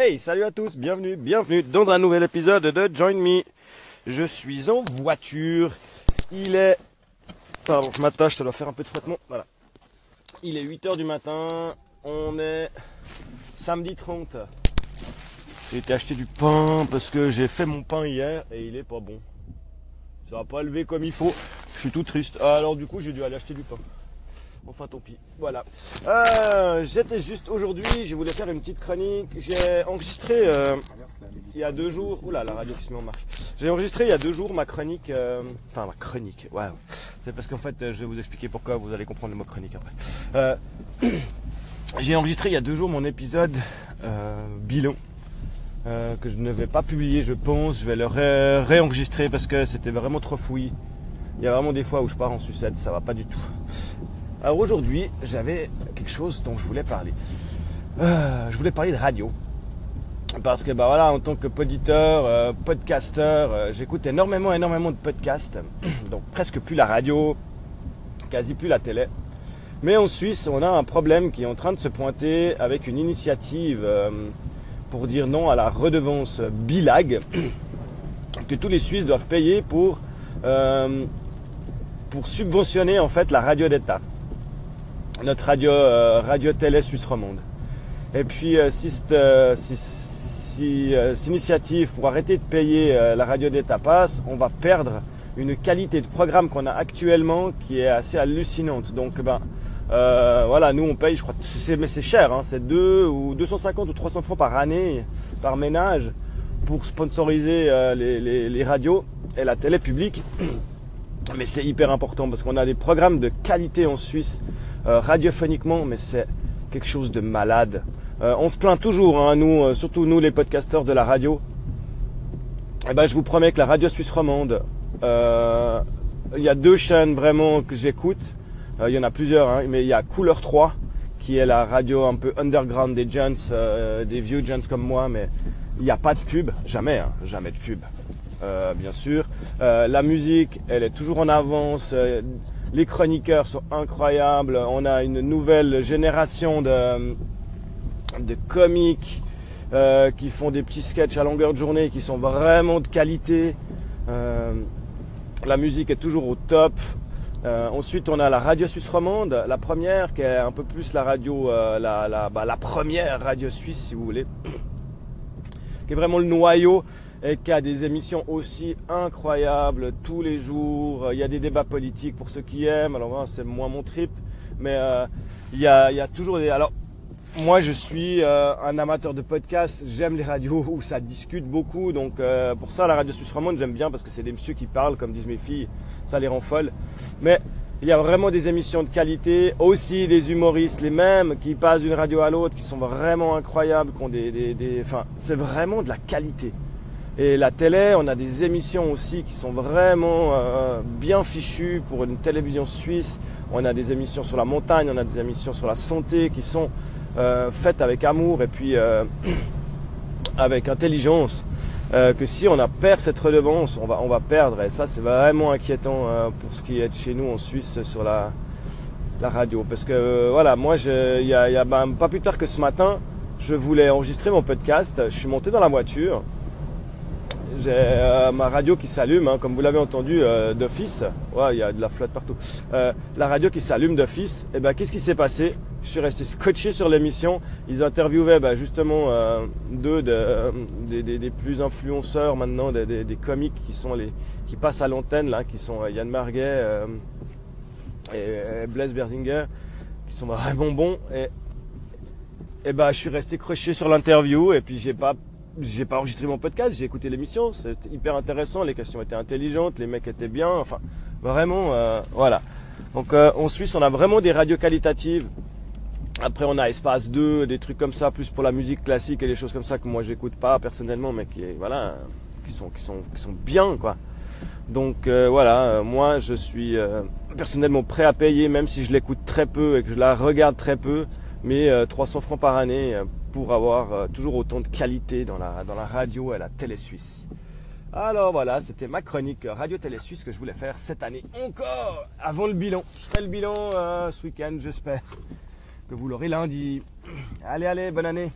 Hey, salut à tous, bienvenue, bienvenue dans un nouvel épisode de Join Me. Je suis en voiture. Il est... Pardon, je m'attache, ça doit faire un peu de frottement. Voilà. Il est 8h du matin. On est samedi 30. J'ai été acheter du pain parce que j'ai fait mon pain hier et il est pas bon. Ça va pas lever comme il faut. Je suis tout triste. Alors du coup, j'ai dû aller acheter du pain. Enfin, tant pis. Voilà. Euh, J'étais juste aujourd'hui, je voulais faire une petite chronique. J'ai enregistré euh, il y a deux jours. Oula, la radio qui se met en marche. J'ai enregistré il y a deux jours ma chronique. euh, enfin, ma chronique. Ouais. C'est parce qu'en fait, je vais vous expliquer pourquoi. Vous allez comprendre le mot chronique après. J'ai enregistré il y a deux jours mon épisode bilan. que je ne vais pas publier, je pense. Je vais le ré- réenregistrer parce que c'était vraiment trop fouillis. Il y a vraiment des fois où je pars en sucette, ça va pas du tout. Alors aujourd'hui, j'avais quelque chose dont je voulais parler. Euh, je voulais parler de radio. Parce que bah voilà, en tant que poditeur, euh, podcasteur, euh, j'écoute énormément, énormément de podcasts. Donc presque plus la radio, quasi plus la télé. Mais en Suisse, on a un problème qui est en train de se pointer avec une initiative pour dire non à la redevance bilag que tous les Suisses doivent payer pour, pour subventionner en fait la radio d'État notre radio, euh, radio télé suisse romande. Et puis euh, si cette, euh, si, si, cette initiative pour arrêter de payer la radio d'État passe, on va perdre une qualité de programme qu'on a actuellement qui est assez hallucinante. Donc ben euh, voilà, nous on paye, je crois, mais c'est cher, hein, c'est 2 ou 250 ou 300 francs par année par ménage pour sponsoriser euh, les, les, les radios et la télé publique. Mais c'est hyper important parce qu'on a des programmes de qualité en Suisse, euh, radiophoniquement, mais c'est quelque chose de malade. Euh, on se plaint toujours, hein, nous, euh, surtout nous les podcasteurs de la radio. Eh ben, je vous promets que la radio suisse romande, il y a deux chaînes vraiment que j'écoute. Il y en a plusieurs, hein, mais il y a Couleur 3, qui est la radio un peu underground des gens, des vieux gens comme moi, mais il n'y a pas de pub, jamais, hein, jamais de pub. Euh, bien sûr. Euh, la musique, elle est toujours en avance. Euh, les chroniqueurs sont incroyables. On a une nouvelle génération de, de comiques qui font des petits sketchs à longueur de journée qui sont vraiment de qualité. La musique est toujours au top. Ensuite, on a la radio suisse romande, la première, qui est un peu plus la radio, la, la, bah, la première radio suisse, si vous voulez, qui est vraiment le noyau et qui a des émissions aussi incroyables tous les jours. Il y a des débats politiques pour ceux qui aiment. Alors moi, c'est moins mon trip, mais euh, il, y a, il y a toujours des. Alors moi, je suis euh, un amateur de podcast. J'aime les radios où ça discute beaucoup. Donc euh, pour ça, la radio suisse romande, j'aime bien parce que c'est des messieurs qui parlent, comme disent mes filles. Ça les rend folles. Mais il y a vraiment des émissions de qualité, aussi des humoristes, les mêmes, qui passent d'une radio à l'autre, qui sont vraiment incroyables, qui ont des, des, des- enfin, c'est vraiment de la qualité. Et la télé, on a des émissions aussi qui sont vraiment euh, bien fichues pour une télévision suisse. On a des émissions sur la montagne, on a des émissions sur la santé qui sont euh, faites avec amour et puis euh, avec intelligence. Que si on a perd cette redevance, on va, on va perdre. Et ça, c'est vraiment inquiétant pour ce qui est de chez nous en Suisse sur la, la radio. Parce que voilà, moi, il y a ben, pas plus tard que ce matin, je voulais enregistrer mon podcast. Je suis monté dans la voiture. J'ai euh, ma radio qui s'allume, hein, comme vous l'avez entendu euh, d'office. Ouais, il y a de la flotte partout. Euh, la radio qui s'allume d'office. Et ben, qu'est-ce qui s'est passé? Je suis resté scotché sur l'émission. Ils interviewaient ben, justement deux de- des, plus influenceurs maintenant, des, comiques qui passent à l'antenne qui sont Yann Marguet et, et Blaise Berzinger, qui sont vraiment bons. Et, et ben, je suis resté croché sur l'interview et puis j'ai pas j'ai pas enregistré mon podcast, j'ai écouté l'émission, c'était hyper intéressant, les questions étaient intelligentes, les mecs étaient bien, enfin vraiment euh, voilà. Donc euh, en Suisse, on a vraiment des radios qualitatives. Après, on a Espace 2, des trucs comme ça, plus pour la musique classique et des choses comme ça que moi j'écoute pas personnellement, mais qui voilà, qui sont qui sont qui sont bien quoi. Donc euh, voilà, euh, moi je suis euh, personnellement prêt à payer, même si je l'écoute très peu et que je la regarde très peu, mais euh, 300 francs par année euh, pour avoir euh, toujours autant de qualité dans la, radio et la télé suisse. Alors voilà, c'était ma chronique radio-télé suisse que je voulais faire cette année encore, avant le bilan. Je le bilan euh, ce week-end, j'espère que vous l'aurez lundi. Allez, allez, bonne année